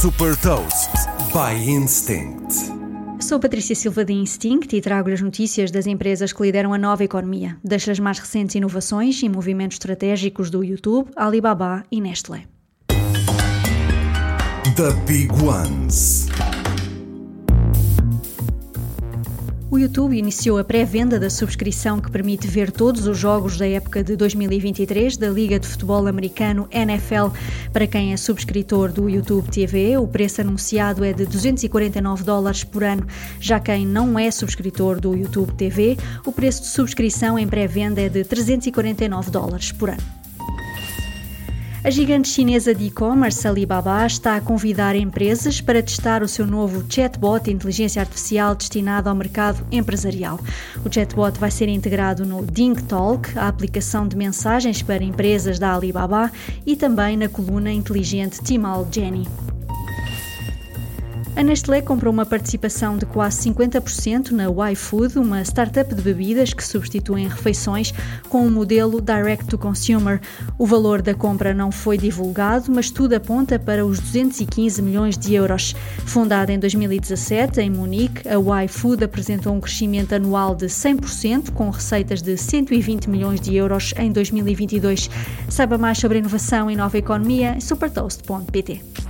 Super Toast by Instinct. Sou Patrícia Silva de Instinct e trago as notícias das empresas que lideram a nova economia, das mais recentes inovações e movimentos estratégicos do YouTube, Alibaba e Nestlé. The Big Ones. O YouTube iniciou a pré-venda da subscrição que permite ver todos os jogos da época de 2023 da Liga de Futebol Americano NFL. Para quem é subscritor do YouTube TV, o preço anunciado é de 249 dólares por ano. Já quem não é subscritor do YouTube TV, o preço de subscrição em pré-venda é de 349 dólares por ano. A gigante chinesa de e-commerce Alibaba está a convidar empresas para testar o seu novo chatbot de inteligência artificial destinado ao mercado empresarial. O chatbot vai ser integrado no Ding Talk, a aplicação de mensagens para empresas da Alibaba, e também na coluna inteligente Timal Jenny. A Nestlé comprou uma participação de quase 50% na Y-Food, uma startup de bebidas que substituem refeições com um modelo direct to consumer. O valor da compra não foi divulgado, mas tudo aponta para os 215 milhões de euros. Fundada em 2017 em Munique, a Y-Food apresentou um crescimento anual de 100%, com receitas de 120 milhões de euros em 2022. Saiba mais sobre inovação e nova economia em supertoast.pt.